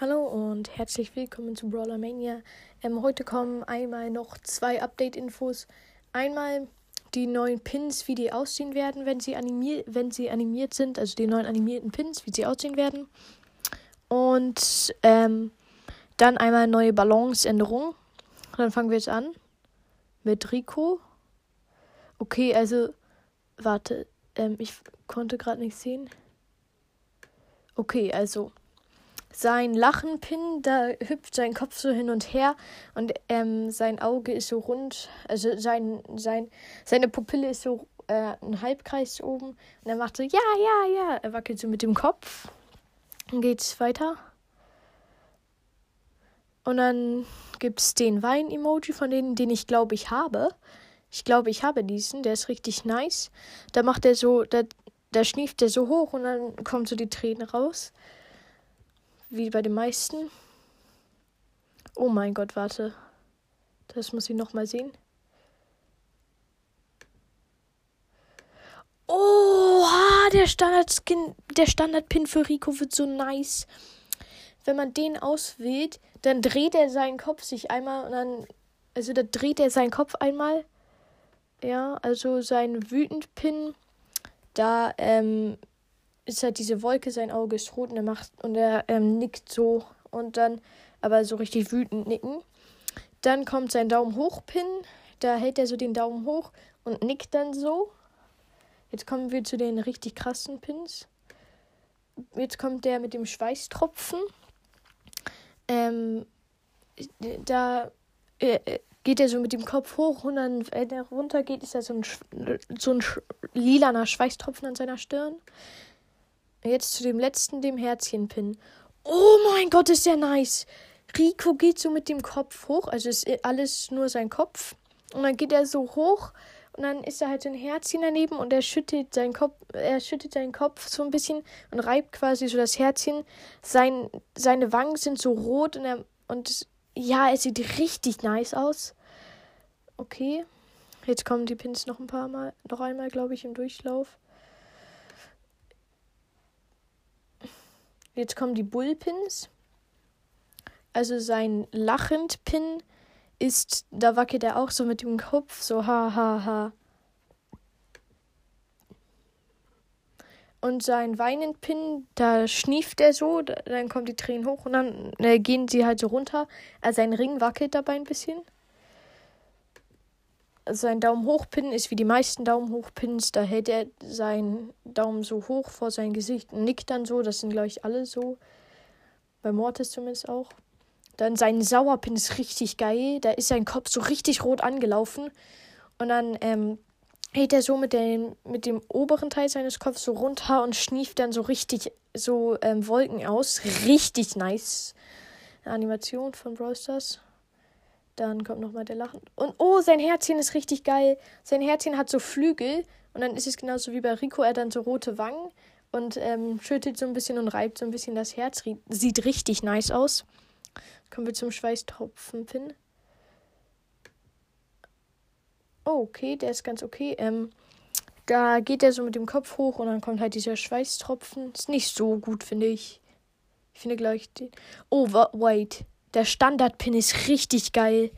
Hallo und herzlich willkommen zu Brawler Mania. Ähm, heute kommen einmal noch zwei Update-Infos. Einmal die neuen Pins, wie die aussehen werden, wenn sie, animier wenn sie animiert sind, also die neuen animierten Pins, wie sie aussehen werden. Und ähm, dann einmal neue Balanceänderungen. Dann fangen wir jetzt an mit Rico. Okay, also warte, ähm, ich konnte gerade nicht sehen. Okay, also sein Lachenpin, da hüpft sein Kopf so hin und her und ähm, sein Auge ist so rund, also sein, sein, seine Pupille ist so äh, ein Halbkreis oben und er macht so, ja, ja, ja, er wackelt so mit dem Kopf. Dann geht's weiter. Und dann gibt's den Wein-Emoji von denen, den ich glaube, ich habe. Ich glaube, ich habe diesen, der ist richtig nice. Da macht er so, da, da schnieft er so hoch und dann kommen so die Tränen raus. Wie bei den meisten. Oh mein Gott, warte. Das muss ich nochmal sehen. Oh, der Standard-Skin, der Standard-Pin für Rico wird so nice. Wenn man den auswählt, dann dreht er seinen Kopf sich einmal und dann, also da dreht er seinen Kopf einmal. Ja, also sein Wütend-Pin, da ähm, ist halt diese Wolke, sein Auge ist rot und er macht und er ähm, nickt so und dann aber so richtig wütend nicken. Dann kommt sein Daumen hoch Pin, da hält er so den Daumen hoch und nickt dann so. Jetzt kommen wir zu den richtig krassen Pins. Jetzt kommt der mit dem Schweißtropfen. Ähm, da äh, geht er so mit dem Kopf hoch und dann, wenn er runter geht, ist da so ein, so ein lilaner Schweißtropfen an seiner Stirn. Jetzt zu dem letzten, dem Herzchenpin. Oh mein Gott, ist der nice. Rico geht so mit dem Kopf hoch, also ist alles nur sein Kopf. Und dann geht er so hoch und dann ist da halt so ein Herzchen daneben und er schüttelt seinen Kopf, er schüttelt seinen Kopf so ein bisschen und reibt quasi so das Herzchen. Sein, seine Wangen sind so rot und er, und ja, es sieht richtig nice aus. Okay. Jetzt kommen die Pins noch ein paar Mal, noch einmal, glaube ich, im Durchlauf. Jetzt kommen die Bullpins. Also sein Lachend-Pin ist, da wackelt er auch so mit dem Kopf, so ha ha ha. Und sein Weinend-Pin, da schnieft er so, dann kommen die Tränen hoch und dann äh, gehen sie halt so runter. Also sein Ring wackelt dabei ein bisschen sein Daumen hoch Pin ist wie die meisten Daumen hoch Pins. Da hält er seinen Daumen so hoch vor sein Gesicht und nickt dann so. Das sind, glaube ich, alle so. Bei Mortis zumindest auch. Dann sein Sauerpin ist richtig geil. Da ist sein Kopf so richtig rot angelaufen. Und dann ähm, hält er so mit dem, mit dem oberen Teil seines Kopfs so runter und schnieft dann so richtig so ähm, Wolken aus. Richtig nice. Animation von Brawl Stars. Dann kommt nochmal der Lachen. Und oh, sein Herzchen ist richtig geil. Sein Herzchen hat so Flügel. Und dann ist es genauso wie bei Rico. Er hat dann so rote Wangen. Und ähm, schüttelt so ein bisschen und reibt so ein bisschen das Herz. Sieht richtig nice aus. Kommen wir zum Schweißtropfen-Pin. Oh, okay, der ist ganz okay. Ähm, da geht er so mit dem Kopf hoch und dann kommt halt dieser Schweißtropfen. Ist nicht so gut, finde ich. Ich finde gleich den. Oh, wait der Standard-Pin ist richtig geil.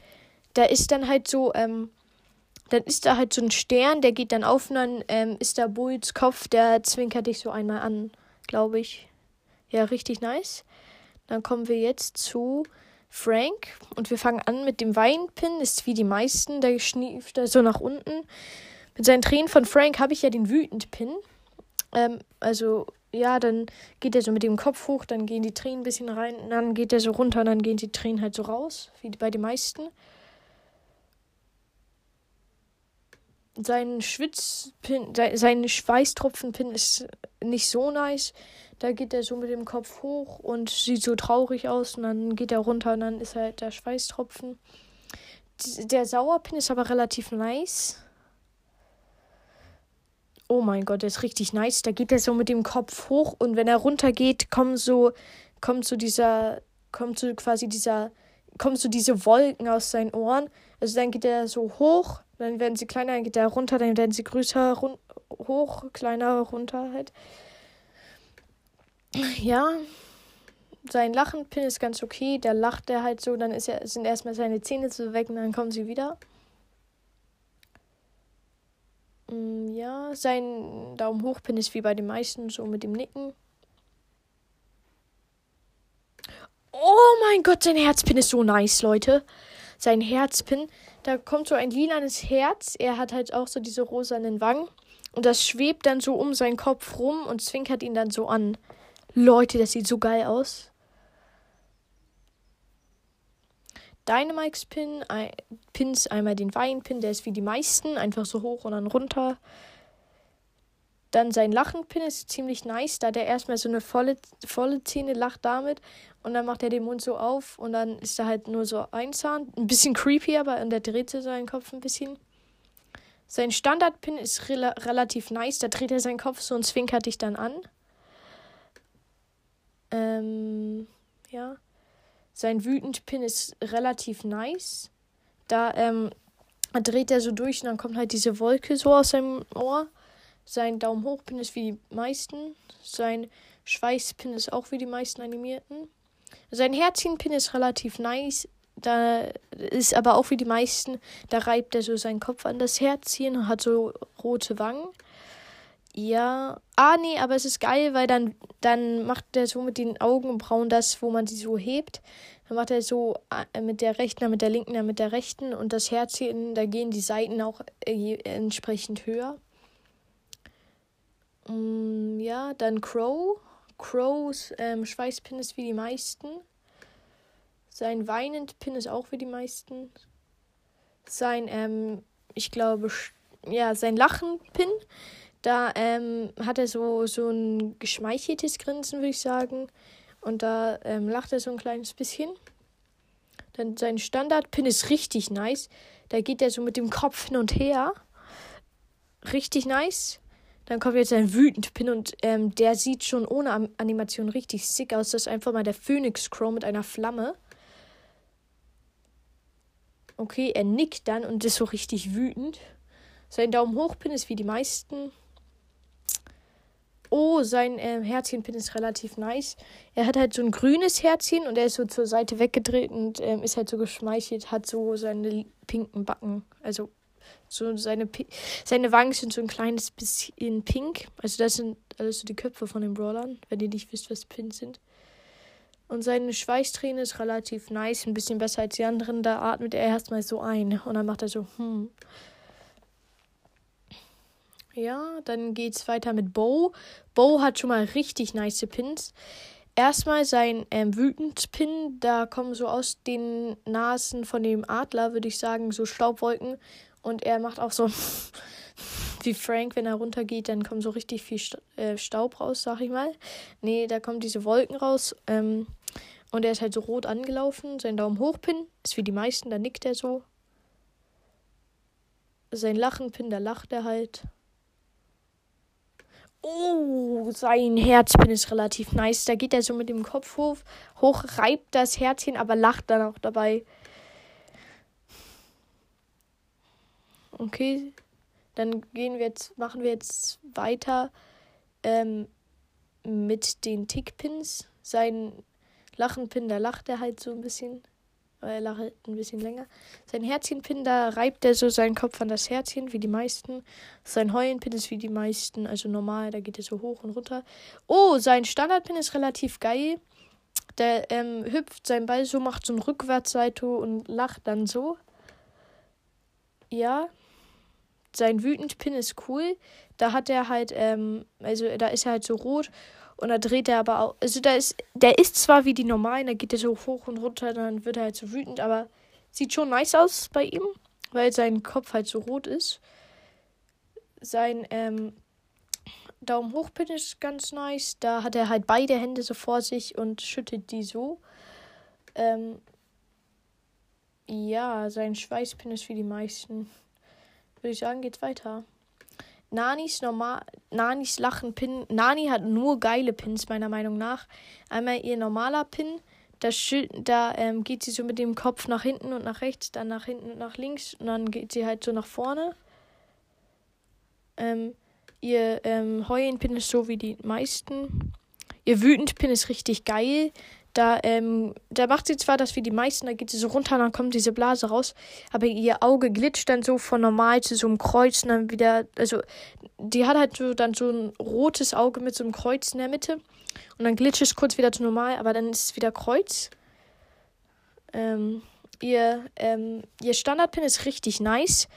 Da ist dann halt so, ähm, dann ist da halt so ein Stern, der geht dann auf und dann ähm, ist da Bulls Kopf, der zwinkert dich so einmal an, glaube ich. Ja, richtig nice. Dann kommen wir jetzt zu Frank und wir fangen an mit dem Weinpin. Ist wie die meisten, der schnieft da so nach unten. Mit seinen Tränen von Frank habe ich ja den Wütend-Pin. Ähm, also ja, dann geht er so mit dem Kopf hoch, dann gehen die Tränen ein bisschen rein, dann geht er so runter und dann gehen die Tränen halt so raus, wie bei den meisten. Sein Schwitzpin, sein Schweißtropfenpin ist nicht so nice. Da geht er so mit dem Kopf hoch und sieht so traurig aus und dann geht er runter und dann ist halt der Schweißtropfen. Der Sauerpin ist aber relativ nice. Oh mein Gott, der ist richtig nice. Da geht er so mit dem Kopf hoch und wenn er runter geht, kommt so, kommt so dieser, kommt so quasi dieser, kommt so diese Wolken aus seinen Ohren. Also dann geht er so hoch, dann werden sie kleiner, dann geht er runter, dann werden sie größer, run hoch, kleiner, runter halt. Ja, sein Lachenpin ist ganz okay. Da lacht er halt so, dann ist er, sind erstmal seine Zähne so weg und dann kommen sie wieder. Mm, ja, sein Daumen hoch Pin ist wie bei den meisten so mit dem Nicken. Oh mein Gott, sein Herzpin ist so nice, Leute. Sein Herzpin, da kommt so ein lilanes Herz. Er hat halt auch so diese rosanen Wangen. Und das schwebt dann so um seinen Kopf rum und zwinkert ihn dann so an. Leute, das sieht so geil aus. Dynamikes Pin, Pins einmal den Weinpin, der ist wie die meisten, einfach so hoch und dann runter. Dann sein Lachenpin ist ziemlich nice, da der erstmal so eine volle, volle Zähne lacht damit und dann macht er den Mund so auf und dann ist da halt nur so ein Zahn. Ein bisschen creepy, aber und der dreht seinen Kopf ein bisschen. Sein Standardpin ist re relativ nice, da dreht er seinen Kopf so und zwinkert dich dann an. Ähm, ja. Sein Wütend-Pin ist relativ nice. Da ähm, dreht er so durch und dann kommt halt diese Wolke so aus seinem Ohr. Sein Daumen hoch-Pin ist wie die meisten. Sein Schweißpin ist auch wie die meisten animierten. Sein Herzchen-Pin ist relativ nice. Da ist aber auch wie die meisten, da reibt er so seinen Kopf an das Herzchen und hat so rote Wangen. Ja. Ah, nee, aber es ist geil, weil dann, dann macht er so mit den Augenbrauen das, wo man sie so hebt. Dann macht er so äh, mit der rechten, dann mit der linken, dann mit der rechten. Und das Herzchen, da gehen die Seiten auch äh, entsprechend höher. Mm, ja, dann Crow. Crows ähm, Schweißpin ist wie die meisten. Sein Weinend-Pin ist auch wie die meisten. Sein, ähm, ich glaube, ja, sein Lachen-Pin da ähm, hat er so, so ein geschmeicheltes Grinsen, würde ich sagen. Und da ähm, lacht er so ein kleines bisschen. Dann sein Standard-Pin ist richtig nice. Da geht er so mit dem Kopf hin und her. Richtig nice. Dann kommt jetzt ein wütend Pin und ähm, der sieht schon ohne Animation richtig sick aus. Das ist einfach mal der Phoenix Crow mit einer Flamme. Okay, er nickt dann und ist so richtig wütend. Sein Daumen hoch Pin ist wie die meisten. Oh, sein äh, Herzchenpin ist relativ nice. Er hat halt so ein grünes Herzchen und er ist so zur Seite weggedreht und ähm, ist halt so geschmeichelt, hat so seine pinken Backen. Also so seine, seine Wangen sind so ein kleines bisschen pink. Also das sind alles so die Köpfe von den Brawlern, wenn ihr nicht wisst, was Pins sind. Und seine Schweißträne ist relativ nice, ein bisschen besser als die anderen. Da atmet er erstmal so ein und dann macht er so, hm. Ja, dann geht's weiter mit Bo. Bo hat schon mal richtig nice Pins. Erstmal sein ähm, Wütend-Pin, da kommen so aus den Nasen von dem Adler, würde ich sagen, so Staubwolken. Und er macht auch so wie Frank, wenn er runtergeht, dann kommt so richtig viel äh, Staub raus, sag ich mal. Nee, da kommen diese Wolken raus. Ähm, und er ist halt so rot angelaufen. Sein Daumen hoch-Pin ist wie die meisten, da nickt er so. Sein Lachen-Pin, da lacht er halt. Oh, sein Herzpin ist relativ nice. Da geht er so mit dem Kopf hoch, hoch, reibt das Herzchen, aber lacht dann auch dabei. Okay, dann gehen wir jetzt, machen wir jetzt weiter ähm, mit den Tickpins. Sein Lachenpin, da lacht er halt so ein bisschen er lacht ein bisschen länger. Sein Herzchenpin, da reibt er so seinen Kopf an das Herzchen, wie die meisten. Sein Heulenpin ist wie die meisten, also normal, da geht er so hoch und runter. Oh, sein Standardpin ist relativ geil. Der ähm, hüpft sein Ball so, macht so ein Rückwärtssalto und lacht dann so. Ja. Sein Wütendpin ist cool. Da hat er halt, ähm, also da ist er halt so rot und da dreht er aber auch. Also da ist, der ist zwar wie die normalen, da geht er so hoch und runter, dann wird er halt so wütend, aber sieht schon nice aus bei ihm, weil sein Kopf halt so rot ist. Sein ähm, Daumen hoch Pin ist ganz nice. Da hat er halt beide Hände so vor sich und schüttet die so. Ähm, ja, sein Schweißpin ist wie die meisten. Würde ich sagen, geht's weiter. Nanis normal, Nanis Lachen Pin. Nani hat nur geile Pins, meiner Meinung nach. Einmal ihr normaler Pin. Da, da ähm, geht sie so mit dem Kopf nach hinten und nach rechts, dann nach hinten und nach links und dann geht sie halt so nach vorne. Ähm, ihr ähm, Heulen-Pin ist so wie die meisten. Ihr Wütend-Pin ist richtig geil. Da, ähm, da macht sie zwar das wie die meisten, da geht sie so runter und dann kommt diese Blase raus, aber ihr Auge glitscht dann so von normal zu so einem Kreuz und dann wieder, also die hat halt so dann so ein rotes Auge mit so einem Kreuz in der Mitte und dann glitscht es kurz wieder zu normal, aber dann ist es wieder Kreuz. Ähm, ihr, ähm, ihr Standardpin ist richtig nice.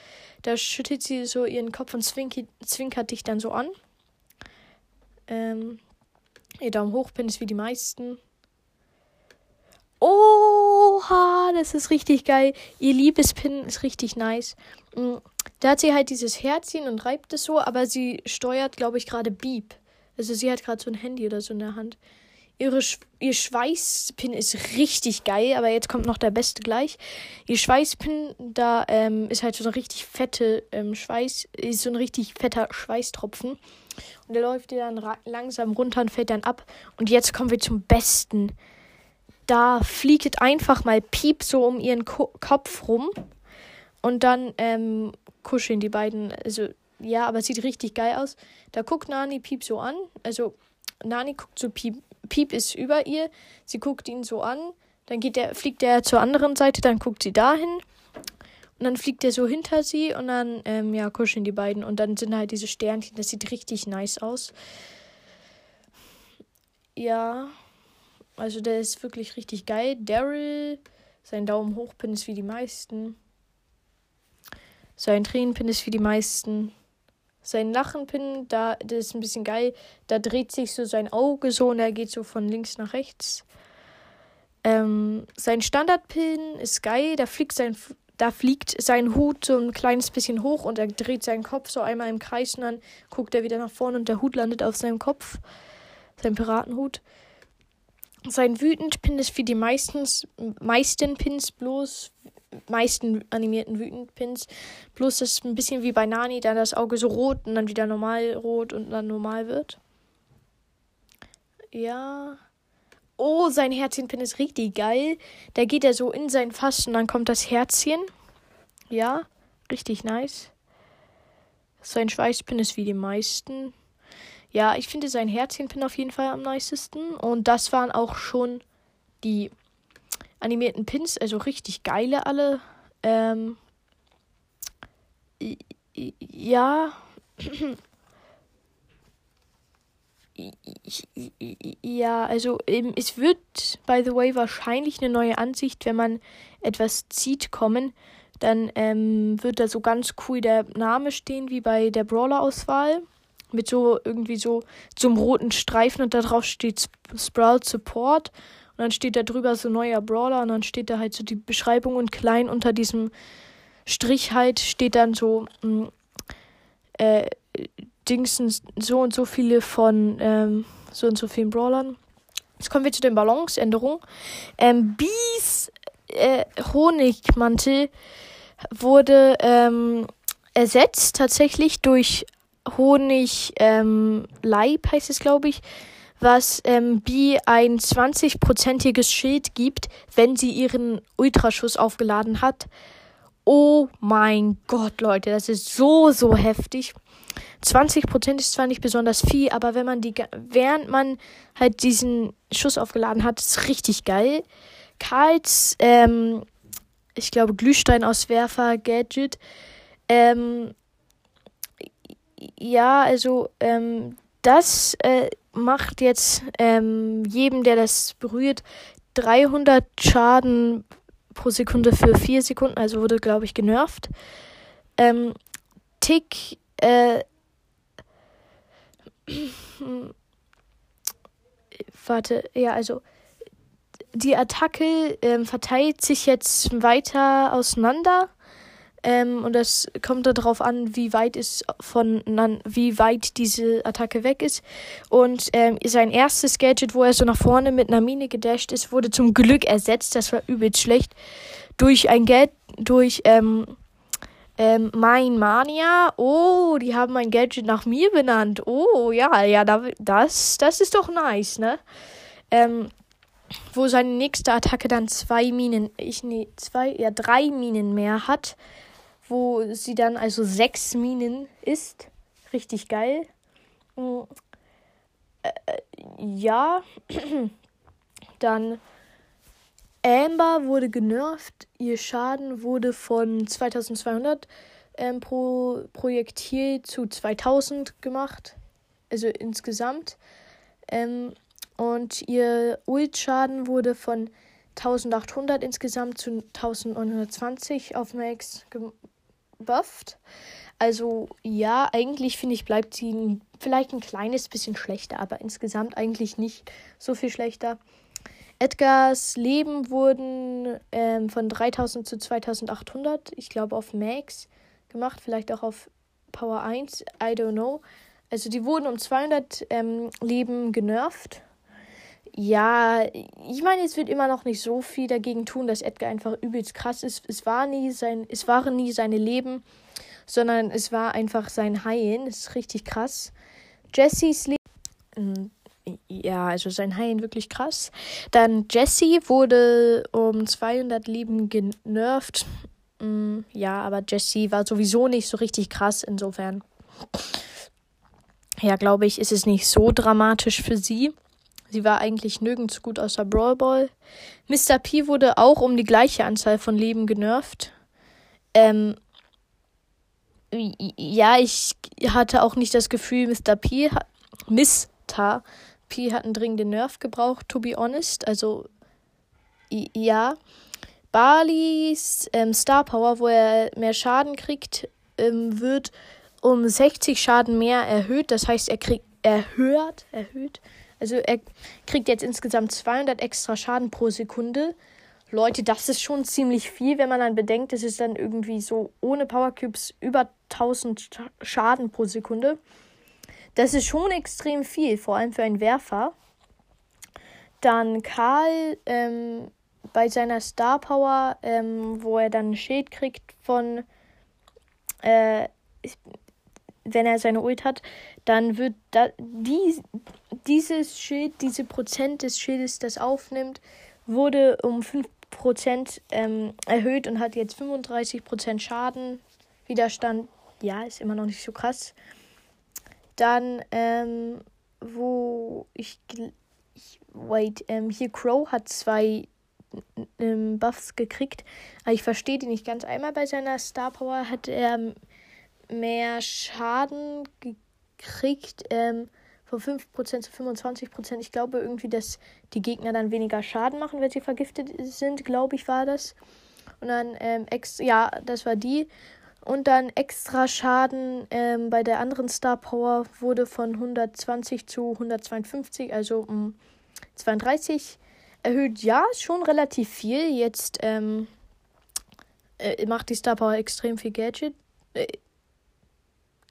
Da schüttelt sie so ihren Kopf und zwinkert, zwinkert dich dann so an. Ähm, ihr Daumen hoch-Pin ist wie die meisten. Oha, das ist richtig geil. Ihr Liebespin ist richtig nice. Mm, da hat sie halt dieses Herzchen und reibt es so, aber sie steuert, glaube ich, gerade Beep. Also sie hat gerade so ein Handy oder so in der Hand. Ihre Sch ihr Schweißpin ist richtig geil, aber jetzt kommt noch der beste gleich. Ihr Schweißpin, da ähm, ist halt so ein richtig fette ähm, Schweiß, ist so ein richtig fetter Schweißtropfen. Und der läuft ihr dann langsam runter und fällt dann ab. Und jetzt kommen wir zum Besten da fliegt einfach mal Piep so um ihren Ko Kopf rum. Und dann ähm, kuscheln die beiden. Also, ja, aber sieht richtig geil aus. Da guckt Nani Piep so an. Also, Nani guckt so Piep. Piep ist über ihr. Sie guckt ihn so an. Dann geht der, fliegt er zur anderen Seite. Dann guckt sie dahin. Und dann fliegt er so hinter sie. Und dann, ähm, ja, kuscheln die beiden. Und dann sind halt diese Sternchen. Das sieht richtig nice aus. Ja. Also der ist wirklich richtig geil. Daryl, sein Daumen hoch Pin ist wie die meisten. Sein Tränenpin ist wie die meisten. Sein Lachenpin, da, das ist ein bisschen geil. Da dreht sich so sein Auge so und er geht so von links nach rechts. Ähm, sein Standardpin ist geil. Da fliegt sein, da fliegt sein Hut so ein kleines bisschen hoch und er dreht seinen Kopf so einmal im Kreis und dann guckt er wieder nach vorne und der Hut landet auf seinem Kopf. Sein Piratenhut. Sein Wütend-Pin ist wie die meistens, meisten Pins bloß, meisten animierten Wütend-Pins. Bloß das ist ein bisschen wie bei Nani, da das Auge so rot und dann wieder normal rot und dann normal wird. Ja. Oh, sein Herzchen-Pin ist richtig geil. Da geht er so in sein Fass und dann kommt das Herzchen. Ja, richtig nice. Sein Schweißpin ist wie die meisten. Ja, ich finde sein Herzchenpin auf jeden Fall am nicesten. Und das waren auch schon die animierten Pins, also richtig geile alle. Ähm, ja. Ja, also ähm, es wird, by the way, wahrscheinlich eine neue Ansicht, wenn man etwas zieht, kommen. Dann ähm, wird da so ganz cool der Name stehen, wie bei der Brawler-Auswahl mit so irgendwie so zum roten Streifen und da drauf steht Sprout Support und dann steht da drüber so neuer Brawler und dann steht da halt so die Beschreibung und klein unter diesem Strich halt steht dann so mh, mm, äh, Dingsen so und so viele von ähm, so und so vielen Brawlern. Jetzt kommen wir zu den Balanceänderungen. Ähm, Bees äh, Honigmantel wurde ähm, ersetzt tatsächlich durch Honig ähm, Leib heißt es, glaube ich, was ähm, Bi ein 20-prozentiges Schild gibt, wenn sie ihren Ultraschuss aufgeladen hat. Oh mein Gott, Leute, das ist so, so heftig. 20% ist zwar nicht besonders viel, aber wenn man die, während man halt diesen Schuss aufgeladen hat, ist richtig geil. Karls, ähm, ich glaube, Glühsteinauswerfer-Gadget, ähm, ja, also ähm, das äh, macht jetzt ähm, jedem, der das berührt, 300 Schaden pro Sekunde für 4 Sekunden, also wurde, glaube ich, genervt. Ähm, Tick, äh, warte, ja, also die Attacke ähm, verteilt sich jetzt weiter auseinander. Ähm, und das kommt darauf an, wie weit es von, wie weit diese Attacke weg ist. Und ähm, sein erstes Gadget, wo er so nach vorne mit einer Mine gedasht ist, wurde zum Glück ersetzt. Das war übelst schlecht. Durch ein Gadget, durch, ähm, ähm, mein Mania. Oh, die haben mein Gadget nach mir benannt. Oh, ja, ja, das, das ist doch nice, ne? Ähm, wo seine nächste Attacke dann zwei Minen, ich nee, zwei, ja, drei Minen mehr hat wo sie dann also sechs Minen ist. Richtig geil. Mm. Äh, ja. Dann Amber wurde genervt. Ihr Schaden wurde von 2200 ähm, pro Projektil zu 2000 gemacht. Also insgesamt. Ähm, und ihr Ult-Schaden wurde von 1800 insgesamt zu 1920 auf Max gebufft. Also ja, eigentlich finde ich, bleibt sie vielleicht ein kleines bisschen schlechter, aber insgesamt eigentlich nicht so viel schlechter. Edgars Leben wurden ähm, von 3000 zu 2800, ich glaube auf Max gemacht, vielleicht auch auf Power 1, I don't know. Also die wurden um 200 ähm, Leben genervt. Ja, ich meine, es wird immer noch nicht so viel dagegen tun, dass Edgar einfach übelst krass ist. Es war nie sein, es waren nie seine Leben, sondern es war einfach sein Heilen. Das ist richtig krass. Jessys Leben. Hm, ja, also sein Heilen wirklich krass. Dann Jesse wurde um 200 Leben genervt. Hm, ja, aber Jesse war sowieso nicht so richtig krass, insofern. Ja, glaube ich, ist es nicht so dramatisch für sie. Sie war eigentlich nirgends gut außer Brawl Ball. Mr. P wurde auch um die gleiche Anzahl von Leben genervt. Ähm, ja, ich hatte auch nicht das Gefühl, Mr. P Mr. P hat einen dringenden Nerv gebraucht, to be honest. Also, ja. Barleys ähm, Star Power, wo er mehr Schaden kriegt, ähm, wird um 60 Schaden mehr erhöht. Das heißt, er kriegt erhöht, erhöht also er kriegt jetzt insgesamt 200 extra Schaden pro Sekunde. Leute, das ist schon ziemlich viel, wenn man dann bedenkt, es ist dann irgendwie so ohne Power Cubes über 1000 Schaden pro Sekunde. Das ist schon extrem viel, vor allem für einen Werfer. Dann Karl ähm, bei seiner Star Power, ähm, wo er dann ein Schild kriegt von, äh, wenn er seine Ult hat, dann wird da, die, dieses Schild, diese Prozent des Schildes, das aufnimmt, wurde um 5% ähm, erhöht und hat jetzt 35% Schadenwiderstand. Ja, ist immer noch nicht so krass. Dann, ähm, wo ich, ich wait, ähm, hier Crow hat zwei ähm, Buffs gekriegt, aber ich verstehe die nicht ganz. Einmal bei seiner Star Power hat er mehr Schaden gekriegt. Ähm, von 5% zu 25%. Ich glaube irgendwie, dass die Gegner dann weniger Schaden machen, wenn sie vergiftet sind, glaube ich, war das. Und dann ähm, extra, ja, das war die. Und dann extra Schaden ähm, bei der anderen Star Power wurde von 120 zu 152, also um 32 erhöht. Ja, schon relativ viel. Jetzt ähm, äh, macht die Star Power extrem viel Gadget. Äh,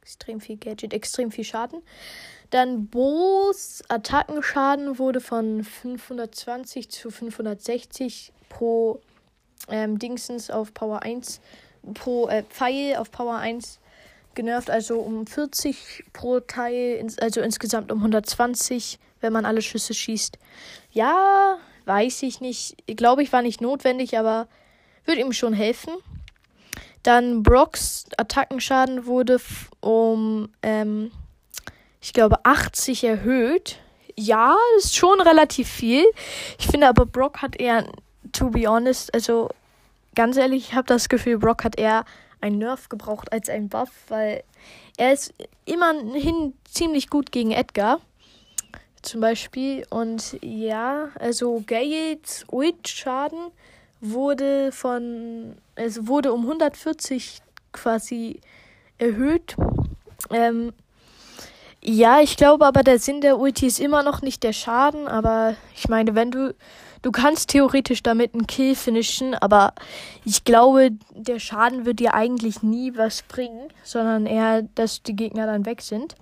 extrem viel Gadget, extrem viel Schaden. Dann Bo's Attackenschaden wurde von 520 zu 560 pro ähm, Dingsens auf Power 1, pro äh, Pfeil auf Power 1 genervt, also um 40 pro Teil, also insgesamt um 120, wenn man alle Schüsse schießt. Ja, weiß ich nicht. Glaube ich, war nicht notwendig, aber würde ihm schon helfen. Dann Brocks Attackenschaden wurde um, ähm, ich glaube, 80 erhöht. Ja, ist schon relativ viel. Ich finde aber, Brock hat eher, to be honest, also ganz ehrlich, ich habe das Gefühl, Brock hat eher ein Nerf gebraucht als ein Buff, weil er ist immerhin ziemlich gut gegen Edgar. Zum Beispiel. Und ja, also Gales Ult-Schaden wurde von, es wurde um 140 quasi erhöht. Ähm, ja, ich glaube aber, der Sinn der Ulti ist immer noch nicht der Schaden, aber ich meine, wenn du, du kannst theoretisch damit einen Kill finishen, aber ich glaube, der Schaden wird dir eigentlich nie was bringen, sondern eher, dass die Gegner dann weg sind.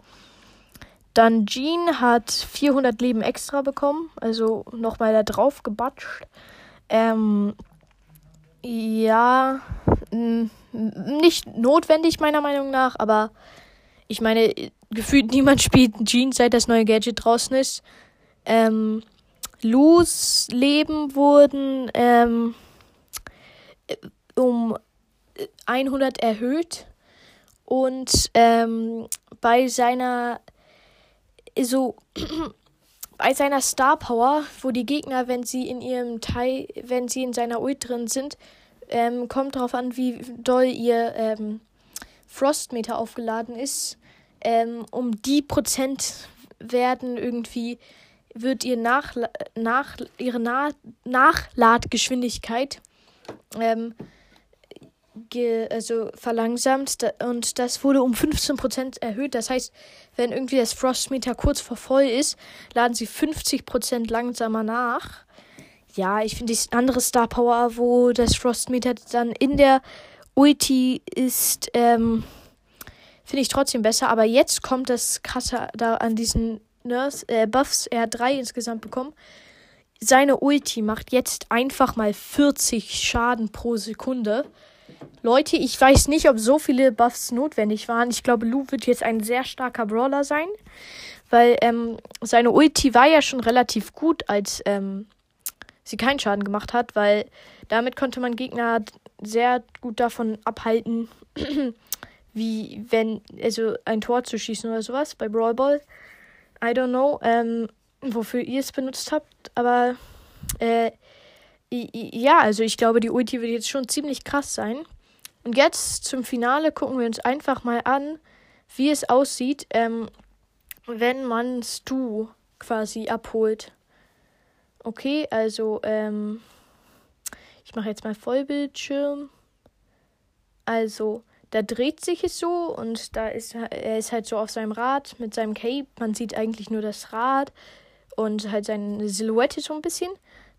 Dann Jean hat 400 Leben extra bekommen, also nochmal da drauf gebatscht. Ähm, ja, nicht notwendig meiner Meinung nach, aber ich meine, gefühlt niemand spielt Jeans, seit das neue Gadget draußen ist. Ähm, Lus Leben wurden ähm, um 100 erhöht und ähm, bei seiner so bei seiner Star Power, wo die Gegner, wenn sie in ihrem Teil, wenn sie in seiner Ult drin sind, ähm, kommt darauf an, wie doll ihr ähm, Frostmeter aufgeladen ist. Ähm, um die Prozent werden irgendwie wird ihr nach, nach ihre nach, Nachladgeschwindigkeit ähm, ge, also verlangsamt und das wurde um 15% erhöht. Das heißt, wenn irgendwie das Frostmeter kurz vor voll ist, laden sie 50% langsamer nach. Ja, ich finde die andere Star Power, wo das Frostmeter dann in der Ulti ist, ähm, finde ich trotzdem besser. Aber jetzt kommt das krasse da an diesen Nurse, äh, Buffs. Er hat drei insgesamt bekommen. Seine Ulti macht jetzt einfach mal 40 Schaden pro Sekunde. Leute, ich weiß nicht, ob so viele Buffs notwendig waren. Ich glaube, Lou wird jetzt ein sehr starker Brawler sein. Weil ähm, seine Ulti war ja schon relativ gut, als ähm, sie keinen Schaden gemacht hat. Weil damit konnte man Gegner sehr gut davon abhalten, wie wenn, also ein Tor zu schießen oder sowas bei Brawl Ball. I don't know, ähm, wofür ihr es benutzt habt, aber äh, ja, also ich glaube, die Ulti wird jetzt schon ziemlich krass sein. Und jetzt zum Finale gucken wir uns einfach mal an, wie es aussieht, ähm, wenn man Stu quasi abholt. Okay, also ähm, ich mache jetzt mal Vollbildschirm. Also, da dreht sich es so und da ist er ist halt so auf seinem Rad mit seinem Cape. Man sieht eigentlich nur das Rad und halt seine Silhouette so ein bisschen.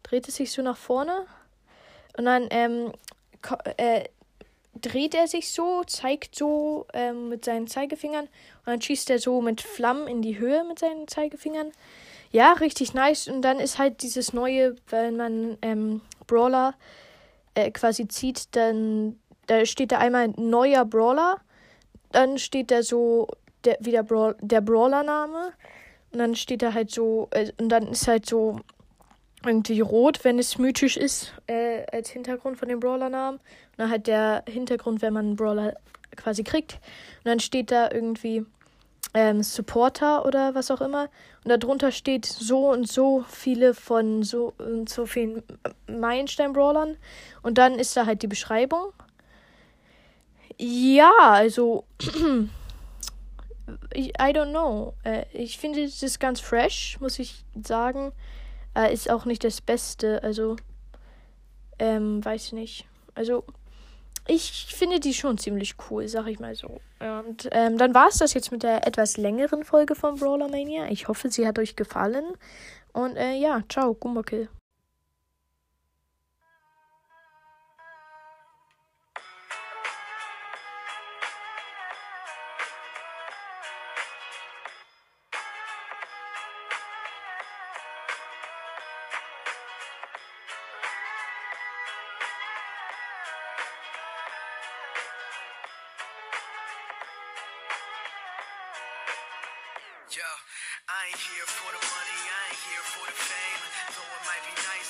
Dreht es sich so nach vorne und dann ähm, äh, dreht er sich so, zeigt so ähm, mit seinen Zeigefingern und dann schießt er so mit Flammen in die Höhe mit seinen Zeigefingern. Ja, richtig nice. Und dann ist halt dieses neue, wenn man ähm, Brawler äh, quasi zieht, dann da steht da einmal neuer Brawler, dann steht da so der, wieder Brawl, der Brawler-Name und dann steht da halt so, äh, und dann ist halt so irgendwie rot, wenn es mythisch ist, äh, als Hintergrund von dem Brawler-Namen. Und dann halt der Hintergrund, wenn man einen Brawler quasi kriegt. Und dann steht da irgendwie ähm, Supporter oder was auch immer. Und darunter steht so und so viele von so und so vielen Meilenstein-Brawlern. Und dann ist da halt die Beschreibung. Ja, also. I don't know. Äh, ich finde, es ist ganz fresh, muss ich sagen. Äh, ist auch nicht das Beste. Also, ähm, weiß nicht. Also, ich finde die schon ziemlich cool, sag ich mal so. Und ähm, dann war es das jetzt mit der etwas längeren Folge von Brawler Mania. Ich hoffe, sie hat euch gefallen. Und äh, ja, ciao, Gumbakill. Yo, I ain't here for the money, I ain't here for the fame. Though it might be nice